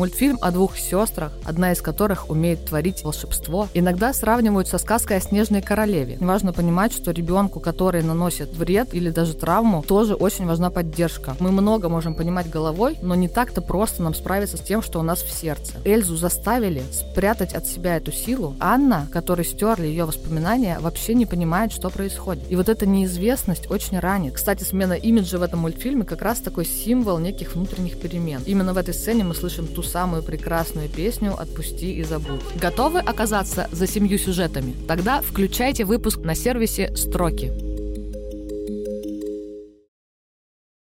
Мультфильм о двух сестрах, одна из которых умеет творить волшебство, иногда сравнивают со сказкой о снежной королеве. Важно понимать, что ребенку, который наносит вред или даже травму, тоже очень важна поддержка. Мы много можем понимать головой, но не так-то просто нам справиться с тем, что у нас в сердце. Эльзу заставили спрятать от себя эту силу. Анна, которой стерли ее воспоминания, вообще не понимает, что происходит. И вот эта неизвестность очень ранит. Кстати, смена имиджа в этом мультфильме как раз такой символ неких внутренних перемен. Именно в этой сцене мы слышим ту самую прекрасную песню «Отпусти и забудь». Готовы оказаться за семью сюжетами? Тогда включайте выпуск на сервисе «Строки».